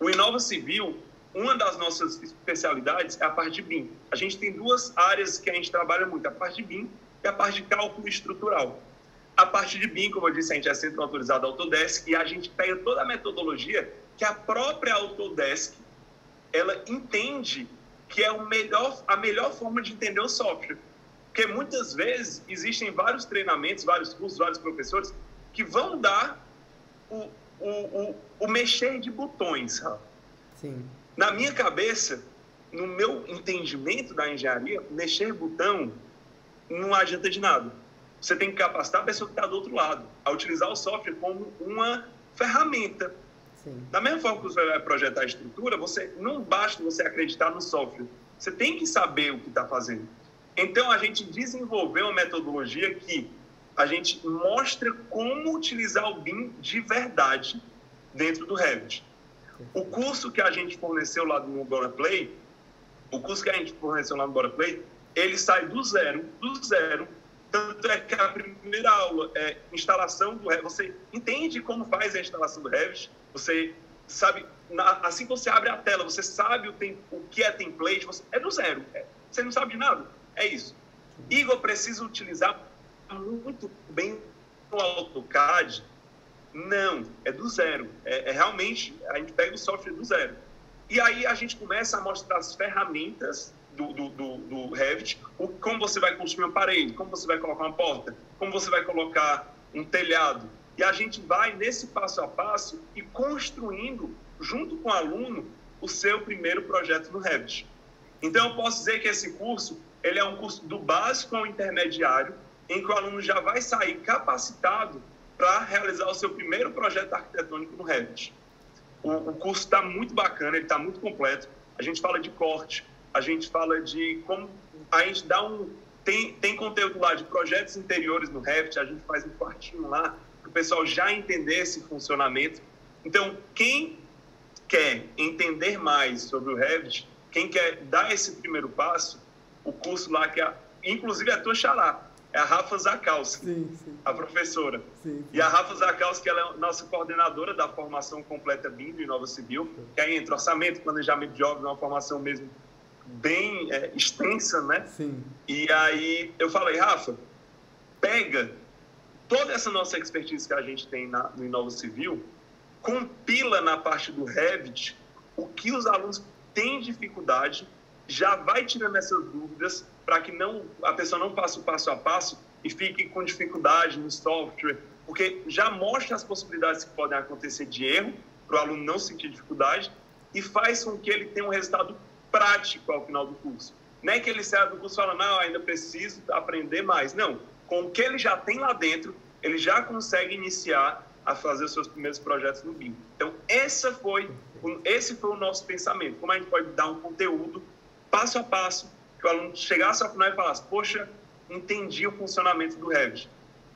o Inova Civil, uma das nossas especialidades é a parte de BIM. A gente tem duas áreas que a gente trabalha muito, a parte de BIM e a parte de cálculo estrutural. A parte de BIM, como eu disse, a gente é centro autorizado Autodesk e a gente pega toda a metodologia que a própria Autodesk ela entende que é o melhor, a melhor forma de entender o software. Porque muitas vezes existem vários treinamentos, vários cursos, vários professores que vão dar o, o, o, o mexer de botões. Sim. Na minha cabeça, no meu entendimento da engenharia, mexer botão não adianta de nada. Você tem que capacitar a pessoa que está do outro lado a utilizar o software como uma ferramenta. Sim. Da mesma forma que você vai projetar a estrutura, você não basta você acreditar no software. Você tem que saber o que está fazendo. Então, a gente desenvolveu uma metodologia que a gente mostra como utilizar o BIM de verdade dentro do Revit. O curso que a gente forneceu lá no Bora Play, o curso que a gente forneceu lá no Bora Play, ele sai do zero, do zero. Tanto é que a primeira aula é instalação do Revit. Você entende como faz a instalação do Revit, você sabe, assim que você abre a tela, você sabe o, tem, o que é template, você, é do zero. É, você não sabe de nada. É isso. Igor precisa utilizar muito bem o AutoCAD? Não, é do zero. É, é, realmente, a gente pega o software do zero. E aí a gente começa a mostrar as ferramentas do, do, do, do Revit, o, como você vai construir uma parede, como você vai colocar uma porta, como você vai colocar um telhado. E a gente vai nesse passo a passo e construindo, junto com o aluno, o seu primeiro projeto no Revit. Então, eu posso dizer que esse curso ele é um curso do básico ao intermediário, em que o aluno já vai sair capacitado para realizar o seu primeiro projeto arquitetônico no Revit. O, o curso está muito bacana, ele está muito completo. A gente fala de corte, a gente fala de como a gente dá um tem, tem conteúdo lá de projetos interiores no Revit, a gente faz um quartinho lá para o pessoal já entender esse funcionamento. Então, quem quer entender mais sobre o Revit, quem quer dar esse primeiro passo, o curso lá que, é, inclusive, é a tua xará, é a Rafa Zakowski, sim, sim. a professora. Sim, e a Rafa Zakowski, ela é nossa coordenadora da formação completa BIM do Inova Civil, que aí entra orçamento, planejamento de obras, uma formação mesmo bem é, extensa, né? Sim. E aí eu falei, Rafa, pega toda essa nossa expertise que a gente tem na, no Inova Civil, compila na parte do Revit o que os alunos têm dificuldade já vai tirando essas dúvidas para que não a pessoa não faça o passo a passo e fique com dificuldade no software, porque já mostra as possibilidades que podem acontecer de erro para o aluno não sentir dificuldade e faz com que ele tenha um resultado prático ao final do curso. Não é que ele saia do curso e fala, não, ainda preciso aprender mais. Não, com o que ele já tem lá dentro, ele já consegue iniciar a fazer os seus primeiros projetos no BIM. Então, essa foi, esse foi o nosso pensamento. Como a gente pode dar um conteúdo passo a passo, que o aluno chegasse ao final e falasse, poxa, entendi o funcionamento do Revit.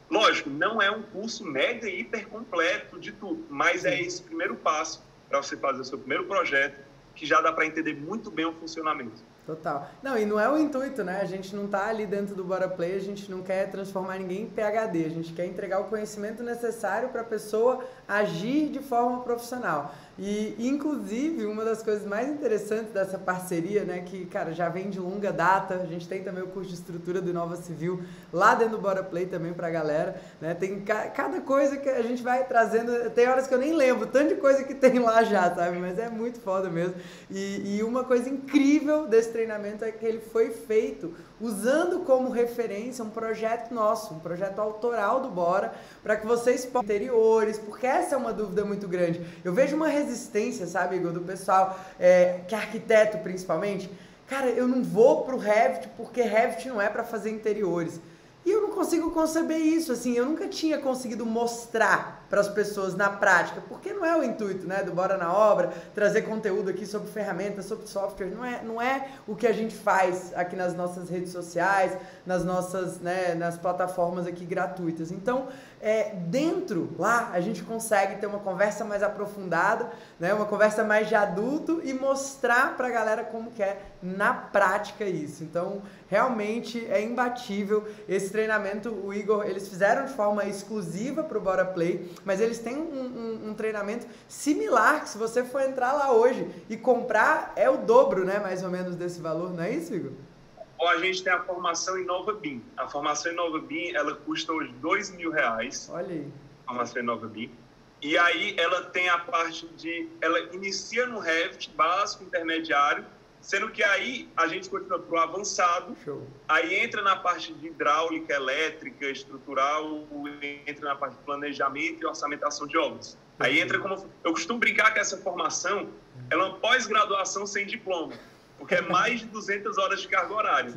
Lógico, não é um curso mega e hiper completo de tudo, mas é esse primeiro passo para você fazer o seu primeiro projeto, que já dá para entender muito bem o funcionamento. Total. Não, e não é o intuito, né? A gente não tá ali dentro do Bora Play, a gente não quer transformar ninguém em PhD, a gente quer entregar o conhecimento necessário para a pessoa agir de forma profissional. E, inclusive, uma das coisas mais interessantes dessa parceria, né, que, cara, já vem de longa data, a gente tem também o curso de estrutura do Inova Civil lá dentro do Bora Play também pra galera, né, tem ca cada coisa que a gente vai trazendo, tem horas que eu nem lembro, tanto de coisa que tem lá já, sabe, mas é muito foda mesmo. E, e uma coisa incrível desse treinamento é que ele foi feito usando como referência um projeto nosso, um projeto autoral do Bora, para que vocês possam interiores, porque essa é uma dúvida muito grande. Eu vejo uma resistência, sabe, Igor, do pessoal, é, que é arquiteto principalmente. Cara, eu não vou pro Revit porque Revit não é para fazer interiores. E eu não consigo conceber isso, assim, eu nunca tinha conseguido mostrar para as pessoas na prática, porque não é o intuito, né, do Bora na Obra, trazer conteúdo aqui sobre ferramentas, sobre software, não é, não é o que a gente faz aqui nas nossas redes sociais, nas nossas, né, nas plataformas aqui gratuitas. Então, é, dentro lá a gente consegue ter uma conversa mais aprofundada, né, uma conversa mais de adulto e mostrar para a galera como que é na prática isso. Então, realmente é imbatível esse treinamento. O Igor, eles fizeram de forma exclusiva para o Bora Play, mas eles têm um, um, um, treinamento similar que se você for entrar lá hoje e comprar, é o dobro, né, mais ou menos desse valor, não é isso, Igor? Ou a gente tem a formação em Nova BIM. A formação em Nova BIM, ela custa hoje dois mil reais. Olha aí. A formação em Nova BIM. E aí ela tem a parte de... Ela inicia no Revit, básico, intermediário, sendo que aí a gente continua para o avançado. Show. Aí entra na parte de hidráulica, elétrica, estrutural, entra na parte de planejamento e orçamentação de obras. Aí entra como... Eu costumo brincar que essa formação ela é uma pós-graduação sem diploma porque é mais de 200 horas de carga horária.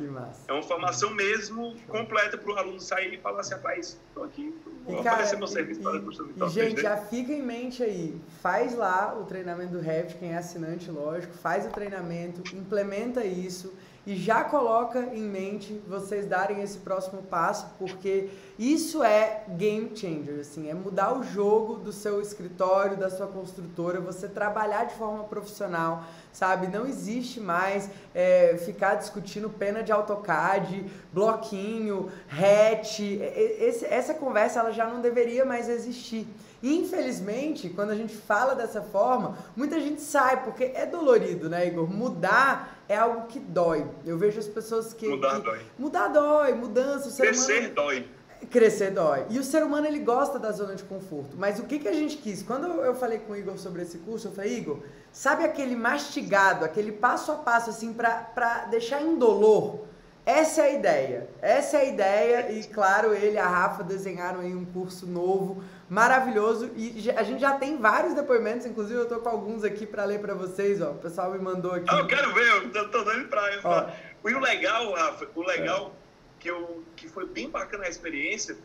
É uma formação mesmo completa para o aluno sair e falar assim, rapaz, estou aqui, vou e, cara, oferecer meu serviço e, para a E, gente, já fica em mente aí, faz lá o treinamento do Revit, quem é assinante, lógico, faz o treinamento, implementa isso e já coloca em mente vocês darem esse próximo passo, porque isso é game changer, assim, é mudar o jogo do seu escritório, da sua construtora, você trabalhar de forma profissional, sabe? Não existe mais é, ficar discutindo pena de AutoCAD, bloquinho, hatch, esse, essa conversa ela já não deveria mais existir. Infelizmente, quando a gente fala dessa forma, muita gente sai, porque é dolorido, né, Igor? Mudar é algo que dói. Eu vejo as pessoas que. Mudar que, dói. Mudar dói, mudança. O ser Crescer humano, dói. Crescer dói. E o ser humano, ele gosta da zona de conforto. Mas o que, que a gente quis? Quando eu falei com o Igor sobre esse curso, eu falei, Igor, sabe aquele mastigado, aquele passo a passo, assim, pra, pra deixar indolor? Essa é a ideia. Essa é a ideia. E, claro, ele e a Rafa desenharam aí um curso novo maravilhoso e a gente já tem vários depoimentos, inclusive eu tô com alguns aqui para ler para vocês, ó. O pessoal me mandou aqui. Ah, eu quero ver, eu tô, tô dando pra, pra. E o legal, Rafa, o legal é. que, eu, que foi bem bacana a experiência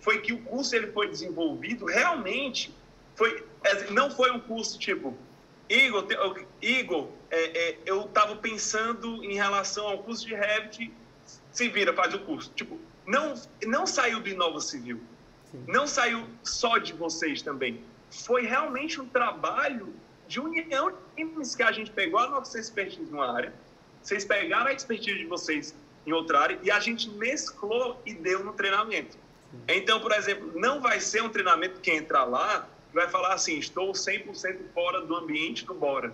foi que o curso ele foi desenvolvido realmente foi é, não foi um curso tipo Igor, Igor é, é, eu estava pensando em relação ao curso de Revit, se vira, faz o curso. Tipo, não, não saiu do Inova Civil Sim. Não saiu só de vocês também. Foi realmente um trabalho de união que a gente pegou a nossa expertise numa área, vocês pegaram a expertise de vocês em outra área e a gente mesclou e deu no treinamento. Sim. Então, por exemplo, não vai ser um treinamento que entrar lá vai falar assim, estou 100% fora do ambiente do Bora.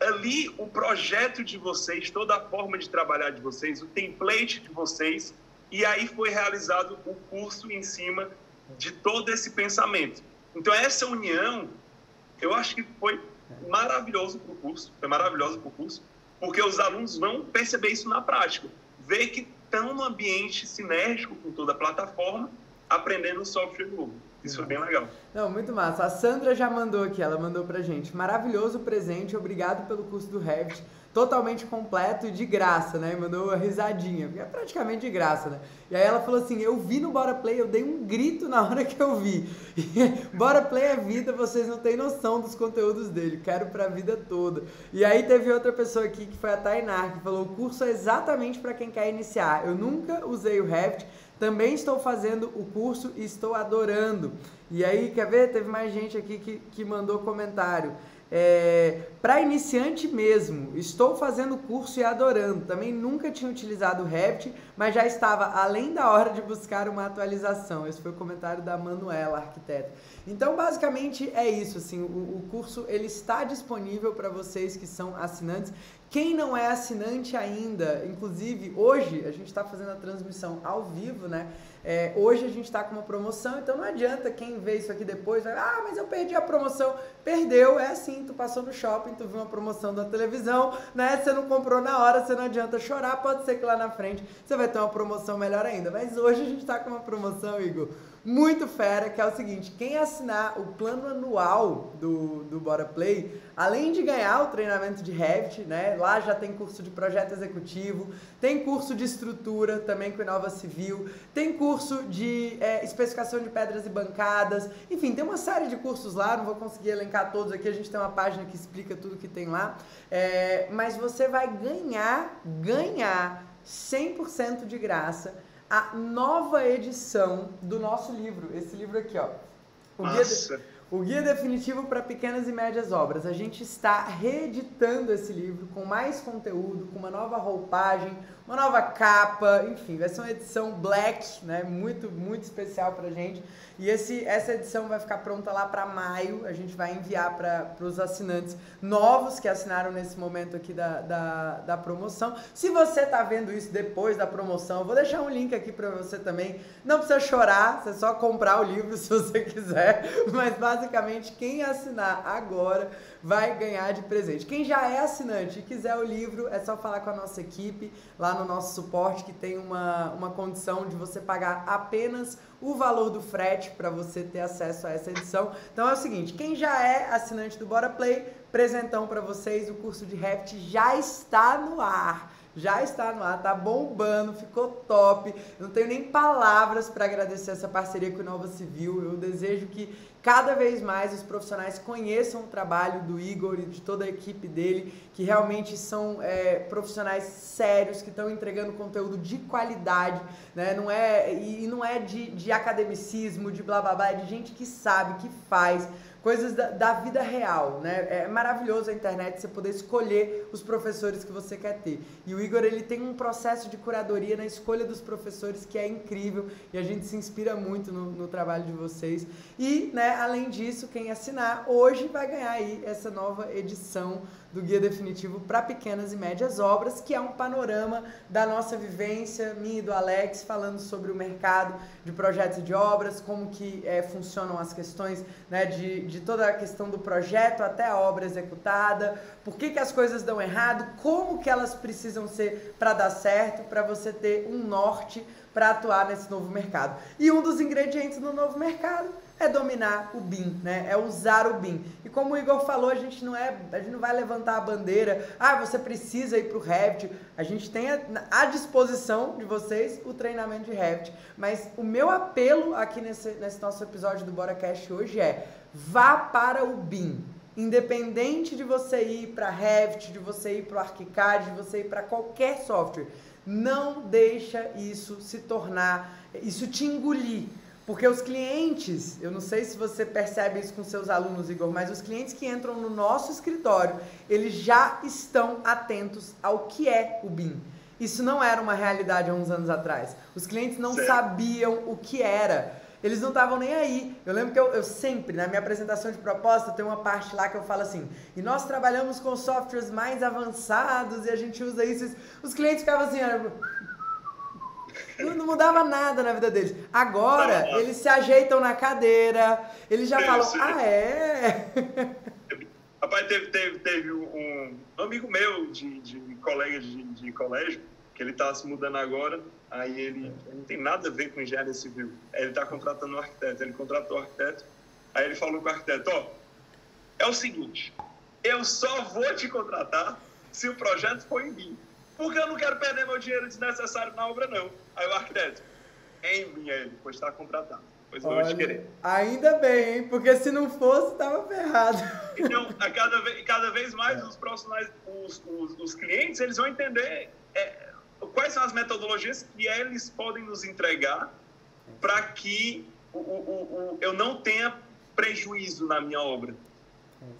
É. Ali, o projeto de vocês, toda a forma de trabalhar de vocês, o template de vocês, e aí foi realizado o curso em cima de todo esse pensamento. Então, essa união, eu acho que foi maravilhoso para o curso, foi maravilhoso para o curso, porque os alunos vão perceber isso na prática, ver que estão no ambiente sinérgico com toda a plataforma, aprendendo software novo. Isso foi bem legal. Não, muito massa. A Sandra já mandou aqui, ela mandou pra gente. Maravilhoso presente, obrigado pelo curso do Revit totalmente completo de graça, né? E mandou uma risadinha, é praticamente de graça, né? E aí ela falou assim: Eu vi no Bora Play, eu dei um grito na hora que eu vi. Bora Play é vida, vocês não têm noção dos conteúdos dele, quero pra vida toda. E aí teve outra pessoa aqui que foi a Tainar, que falou: O curso é exatamente para quem quer iniciar. Eu nunca usei o Revit, também estou fazendo o curso e estou adorando. E aí, quer ver? Teve mais gente aqui que, que mandou comentário. É, para iniciante mesmo, estou fazendo curso e adorando. Também nunca tinha utilizado o Revit, mas já estava além da hora de buscar uma atualização. Esse foi o comentário da Manuela, arquiteta. Então, basicamente é isso. Assim, o, o curso ele está disponível para vocês que são assinantes. Quem não é assinante ainda, inclusive hoje a gente está fazendo a transmissão ao vivo, né? É, hoje a gente está com uma promoção, então não adianta quem vê isso aqui depois, vai, ah, mas eu perdi a promoção. Perdeu, é assim, tu passou no shopping, tu viu uma promoção da televisão, né? Você não comprou na hora, você não adianta chorar, pode ser que lá na frente você vai ter uma promoção melhor ainda. Mas hoje a gente está com uma promoção, Igor, muito fera, que é o seguinte, quem assinar o plano anual do, do Bora Play, além de ganhar o treinamento de Revit, né? Lá já tem curso de projeto executivo, tem curso de estrutura também com Inova Civil, tem curso de é, especificação de pedras e bancadas, enfim, tem uma série de cursos lá, não vou conseguir elencar todos aqui, a gente tem uma página que explica tudo que tem lá, é, mas você vai ganhar, ganhar 100% de graça a nova edição do nosso livro. Esse livro aqui, ó. O Guia, de, o Guia Definitivo para Pequenas e Médias Obras. A gente está reeditando esse livro com mais conteúdo, com uma nova roupagem, uma nova capa, enfim, vai ser uma edição black, né? Muito, muito especial pra gente. E esse, essa edição vai ficar pronta lá para maio. A gente vai enviar para os assinantes novos que assinaram nesse momento aqui da, da, da promoção. Se você está vendo isso depois da promoção, vou deixar um link aqui para você também. Não precisa chorar, você é só comprar o livro se você quiser. Mas basicamente, quem assinar agora vai ganhar de presente. Quem já é assinante e quiser o livro, é só falar com a nossa equipe lá no nosso suporte que tem uma, uma condição de você pagar apenas o valor do frete para você ter acesso a essa edição. Então é o seguinte, quem já é assinante do Bora Play, presentão para vocês, o curso de Revit já está no ar já está no ar, tá bombando, ficou top. Não tenho nem palavras para agradecer essa parceria com o Nova Civil. Eu desejo que cada vez mais os profissionais conheçam o trabalho do Igor e de toda a equipe dele, que realmente são é, profissionais sérios, que estão entregando conteúdo de qualidade, né? Não é, e não é de, de academicismo, de blá blá blá, é de gente que sabe, que faz coisas da, da, vida real, né? É maravilhoso a internet você poder escolher os professores que você quer ter. E o Igor ele tem um processo de curadoria na escolha dos professores que é incrível e a gente se inspira muito no, no trabalho de vocês. E, né, além disso, quem assinar hoje vai ganhar aí essa nova edição do Guia Definitivo para Pequenas e Médias Obras, que é um panorama da nossa vivência, minha e do Alex, falando sobre o mercado de projetos e de obras, como que é, funcionam as questões né, de, de toda a questão do projeto até a obra executada, por que, que as coisas dão errado, como que elas precisam ser para dar certo, para você ter um norte para atuar nesse novo mercado. E um dos ingredientes do novo mercado é dominar o BIM, né? É usar o BIM. E como o Igor falou, a gente não é, a gente não vai levantar a bandeira, ah, você precisa ir para o Revit. A gente tem à disposição de vocês o treinamento de Revit. Mas o meu apelo aqui nesse, nesse nosso episódio do BoraCast hoje é vá para o BIM. Independente de você ir para Revit, de você ir para o ArchiCAD, de você ir para qualquer software, não deixa isso se tornar, isso te engolir. Porque os clientes, eu não sei se você percebe isso com seus alunos, Igor, mas os clientes que entram no nosso escritório, eles já estão atentos ao que é o BIM. Isso não era uma realidade há uns anos atrás. Os clientes não certo. sabiam o que era. Eles não estavam nem aí. Eu lembro que eu, eu, sempre, na minha apresentação de proposta, tem uma parte lá que eu falo assim: e nós trabalhamos com softwares mais avançados e a gente usa isso. Os clientes ficavam assim, não, não, mudava nada na vida deles. Agora, não, eles se ajeitam na cadeira, eles já falam, ah, é? Rapaz, teve, teve, teve um, um amigo meu, de, de colega de, de colégio, que ele está se mudando agora, aí ele não tem nada a ver com engenharia civil. Ele está contratando um arquiteto, ele contratou um arquiteto, aí ele falou com o arquiteto, ó, oh, é o seguinte, eu só vou te contratar se o projeto for em mim porque eu não quero perder meu dinheiro desnecessário na obra, não. Aí o arquiteto, em mim, ele, pois está contratado. Pois Olha, vou te querer. Ainda bem, hein? Porque se não fosse, estava ferrado. Então, a cada, vez, cada vez mais os profissionais, os, os, os clientes, eles vão entender é, quais são as metodologias que eles podem nos entregar para que o, o, o, eu não tenha prejuízo na minha obra.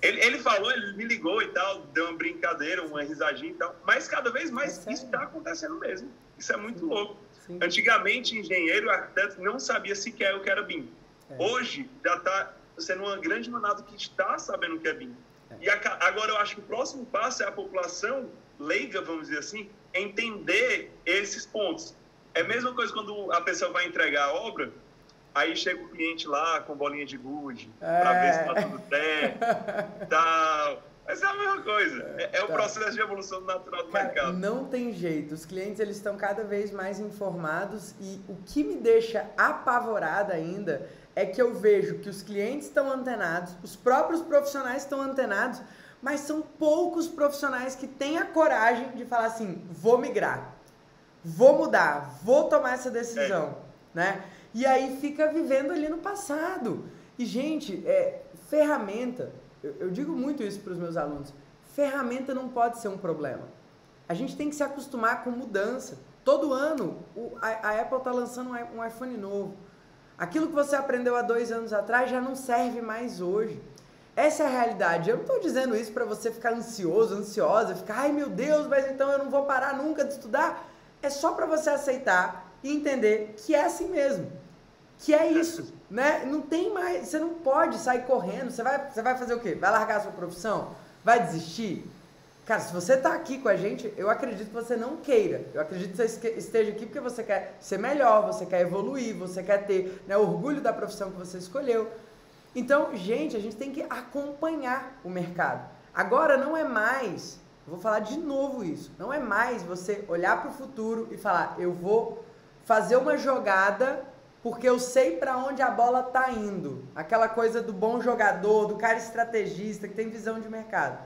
Ele, ele falou, ele me ligou e tal, deu uma brincadeira, uma risadinha e tal, mas cada vez mais é isso está acontecendo mesmo. Isso é muito Sim. louco. Sim. Antigamente, engenheiro arquiteto não sabia sequer o que era BIM. É. Hoje, já está sendo uma grande manada que está sabendo o que é BIM. É. E a, agora eu acho que o próximo passo é a população leiga, vamos dizer assim, entender esses pontos. É a mesma coisa quando a pessoa vai entregar a obra, aí chega o cliente lá com bolinha de gude, é. para ver se está tudo certo, tal. Mas é a mesma coisa. É, é o tá. processo de evolução natural do Cara, mercado. Não tem jeito. Os clientes eles estão cada vez mais informados e o que me deixa apavorada ainda é que eu vejo que os clientes estão antenados, os próprios profissionais estão antenados, mas são poucos profissionais que têm a coragem de falar assim: vou migrar, vou mudar, vou tomar essa decisão, é. né? E aí fica vivendo ali no passado. E gente, é, ferramenta, eu, eu digo muito isso para os meus alunos: ferramenta não pode ser um problema. A gente tem que se acostumar com mudança. Todo ano o, a, a Apple está lançando um iPhone novo. Aquilo que você aprendeu há dois anos atrás já não serve mais hoje. Essa é a realidade. Eu não estou dizendo isso para você ficar ansioso, ansiosa, ficar, ai meu Deus, mas então eu não vou parar nunca de estudar. É só para você aceitar e entender que é assim mesmo. Que é isso, né? Não tem mais, você não pode sair correndo. Você vai, você vai fazer o quê? Vai largar a sua profissão? Vai desistir? Cara, se você está aqui com a gente, eu acredito que você não queira. Eu acredito que você esteja aqui porque você quer ser melhor, você quer evoluir, você quer ter né, orgulho da profissão que você escolheu. Então, gente, a gente tem que acompanhar o mercado. Agora não é mais, vou falar de novo isso, não é mais você olhar para o futuro e falar, eu vou fazer uma jogada porque eu sei para onde a bola está indo. Aquela coisa do bom jogador, do cara estrategista que tem visão de mercado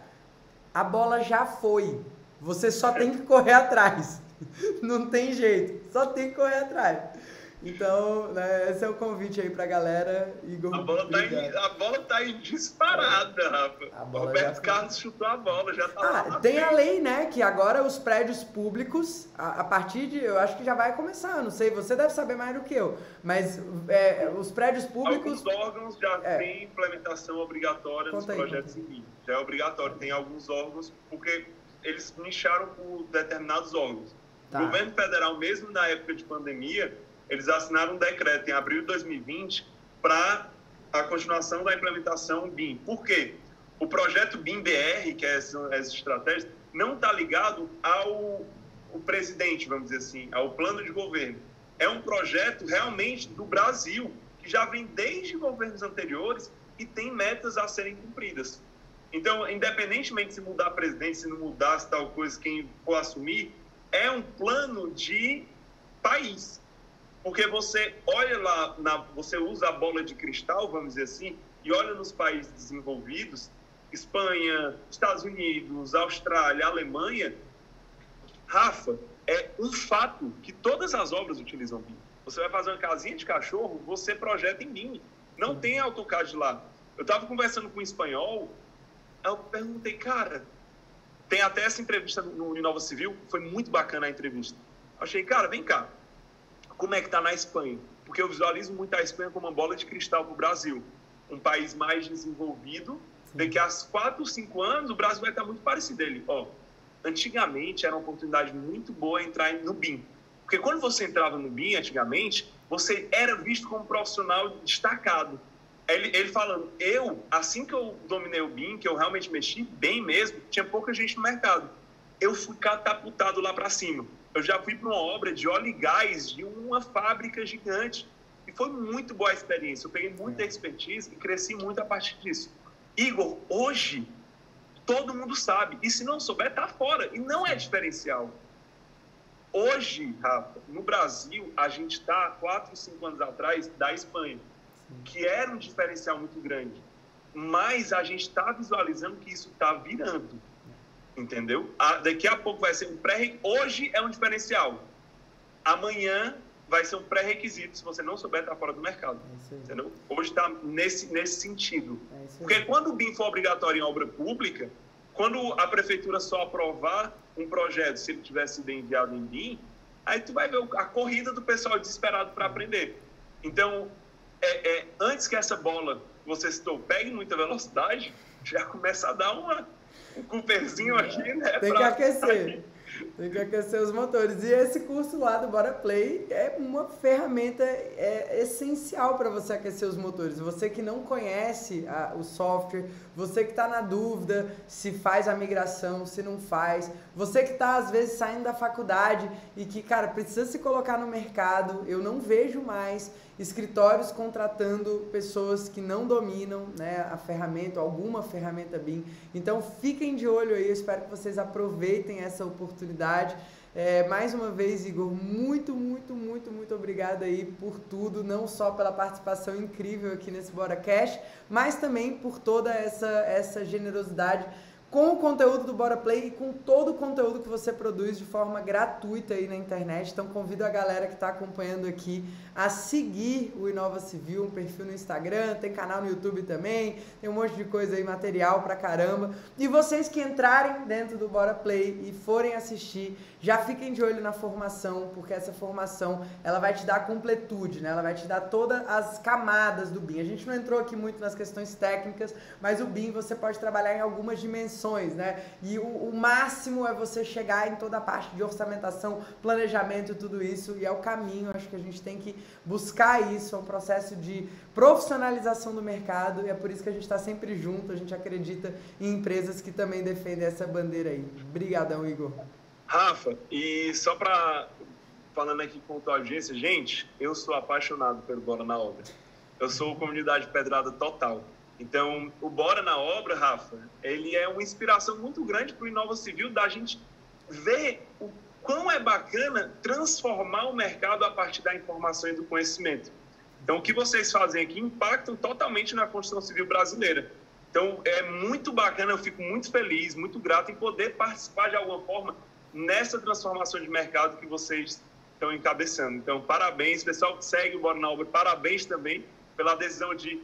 a bola já foi. Você só tem que correr atrás. Não tem jeito, só tem que correr atrás. Então, né, esse é o convite aí pra galera. Igor, a, bola tá em, a bola tá aí disparada, Rafa. Roberto Carlos chutou a bola, já tá ah, lá. Tem a lei, né? Que agora os prédios públicos, a, a, partir de. Eu acho que já vai começar, não sei, você deve saber mais do que eu. Mas é, os prédios públicos. Alguns órgãos já é. têm implementação obrigatória Conta nos aí, projetos em mim. Já é obrigatório. Tem alguns órgãos, porque eles nicharam por determinados órgãos. Tá. O governo federal, mesmo na época de pandemia, eles assinaram um decreto em abril de 2020 para a continuação da implementação BIM. Por quê? O projeto BIM-BR, que é essa, essa estratégia, não está ligado ao o presidente, vamos dizer assim, ao plano de governo. É um projeto realmente do Brasil, que já vem desde governos anteriores e tem metas a serem cumpridas. Então, independentemente se mudar presidente, se não mudar, se tal coisa, quem for assumir, é um plano de país. Porque você olha lá, na, você usa a bola de cristal, vamos dizer assim, e olha nos países desenvolvidos, Espanha, Estados Unidos, Austrália, Alemanha, Rafa, é um fato que todas as obras utilizam BIM. Você vai fazer uma casinha de cachorro, você projeta em BIM. Não tem AutoCAD lá. Eu estava conversando com um espanhol, eu perguntei, cara, tem até essa entrevista no Inova Civil, foi muito bacana a entrevista. achei, cara, vem cá, como é que está na Espanha. Porque eu visualizo muito a Espanha como uma bola de cristal para o Brasil. Um país mais desenvolvido. Daqui a 4, 5 anos, o Brasil vai estar muito parecido dele. Ó, antigamente era uma oportunidade muito boa entrar no BIM. Porque quando você entrava no BIM, antigamente, você era visto como um profissional destacado. Ele, ele falando, eu, assim que eu dominei o BIM, que eu realmente mexi bem mesmo, tinha pouca gente no mercado. Eu fui catapultado lá para cima eu já fui para uma obra de óleo e gás de uma fábrica gigante. E foi muito boa a experiência. Eu peguei muita expertise e cresci muito a partir disso. Igor, hoje, todo mundo sabe. E se não souber, tá fora. E não é diferencial. Hoje, Rafa, no Brasil, a gente está, quatro, cinco anos atrás, da Espanha, que era um diferencial muito grande. Mas a gente está visualizando que isso está virando entendeu? A, daqui a pouco vai ser um pré hoje é um diferencial. Amanhã vai ser um pré-requisito se você não souber estar fora do mercado, é entendeu? Hoje está nesse nesse sentido. É Porque quando o BIM for obrigatório em obra pública, quando a prefeitura só aprovar um projeto, se ele tivesse sido enviado em BIM, aí tu vai ver a corrida do pessoal desesperado para aprender. Então, é, é, antes que essa bola, você citou, pegue muita velocidade, já começa a dar uma, um Cooperzinho aqui, né? Tem que aquecer. Tem que aquecer os motores. E esse curso lá do Bora Play é uma ferramenta é, essencial para você aquecer os motores. Você que não conhece a, o software, você que está na dúvida se faz a migração, se não faz, você que está às vezes saindo da faculdade e que, cara, precisa se colocar no mercado, eu não vejo mais escritórios contratando pessoas que não dominam né, a ferramenta, alguma ferramenta BIM. Então fiquem de olho aí, eu espero que vocês aproveitem essa oportunidade. É, mais uma vez, Igor, muito, muito, muito, muito obrigado aí por tudo, não só pela participação incrível aqui nesse Bora Cash, mas também por toda essa, essa generosidade com o conteúdo do Bora Play e com todo o conteúdo que você produz de forma gratuita aí na internet. Então convido a galera que está acompanhando aqui a seguir o Inova Civil, um perfil no Instagram, tem canal no YouTube também, tem um monte de coisa aí, material pra caramba. E vocês que entrarem dentro do Bora Play e forem assistir, já fiquem de olho na formação, porque essa formação ela vai te dar completude, né? Ela vai te dar todas as camadas do BIM. A gente não entrou aqui muito nas questões técnicas, mas o BIM você pode trabalhar em algumas dimensões né? E o, o, máximo é você chegar em toda a parte de orçamentação, planejamento, tudo isso, e é o caminho. Acho que a gente tem que buscar isso, é um processo de profissionalização do mercado, e é por isso que a gente está sempre junto, a gente acredita em empresas que também defendem essa bandeira aí. Obrigadão, Igor. Rafa, e só para falando aqui com a tua audiência, gente, eu sou apaixonado pelo Bora na Obra. Eu sou comunidade pedrada total. Então, o Bora na Obra, Rafa, ele é uma inspiração muito grande para o Inova Civil da gente ver o quão é bacana transformar o mercado a partir da informação e do conhecimento. Então, o que vocês fazem aqui impactam totalmente na construção civil brasileira. Então, é muito bacana, eu fico muito feliz, muito grato em poder participar de alguma forma nessa transformação de mercado que vocês estão encabeçando. Então, parabéns, pessoal que segue o Bora na Obra, parabéns também pela decisão de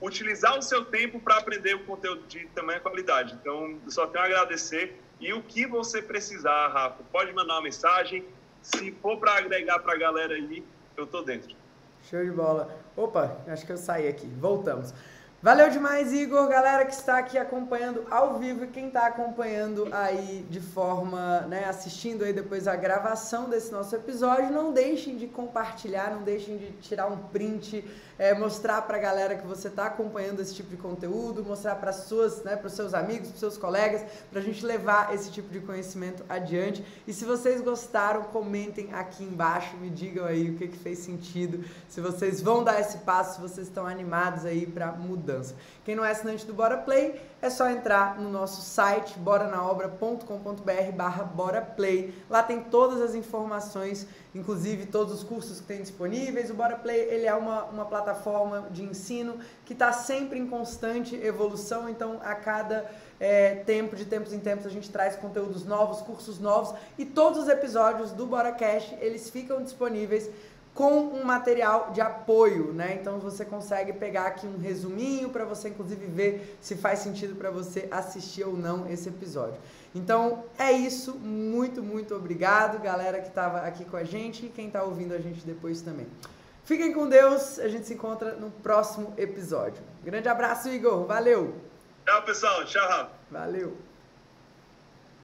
utilizar o seu tempo para aprender o conteúdo de tamanha qualidade. Então, só tenho a agradecer. E o que você precisar, Rafa, pode mandar uma mensagem. Se for para agregar para a galera aí, eu tô dentro. Show de bola. Opa, acho que eu saí aqui. Voltamos. Valeu demais, Igor. Galera que está aqui acompanhando ao vivo e quem está acompanhando aí de forma, né, assistindo aí depois a gravação desse nosso episódio, não deixem de compartilhar, não deixem de tirar um print é, mostrar para a galera que você está acompanhando esse tipo de conteúdo, mostrar para suas, né, para os seus amigos, para os seus colegas, para a gente levar esse tipo de conhecimento adiante. E se vocês gostaram, comentem aqui embaixo, me digam aí o que, que fez sentido, se vocês vão dar esse passo, se vocês estão animados aí para mudança. Quem não é assinante do Bora Play, é só entrar no nosso site boranaobra.com.br barra Bora Play. Lá tem todas as informações, inclusive todos os cursos que tem disponíveis. O Bora Play ele é uma, uma plataforma de ensino que está sempre em constante evolução, então a cada é, tempo, de tempos em tempos, a gente traz conteúdos novos, cursos novos e todos os episódios do Bora Cash, eles ficam disponíveis com um material de apoio, né? Então você consegue pegar aqui um resuminho para você inclusive ver se faz sentido para você assistir ou não esse episódio. Então é isso, muito muito obrigado, galera que estava aqui com a gente e quem está ouvindo a gente depois também. Fiquem com Deus, a gente se encontra no próximo episódio. Grande abraço, Igor, valeu. Tchau, pessoal, tchau. Valeu.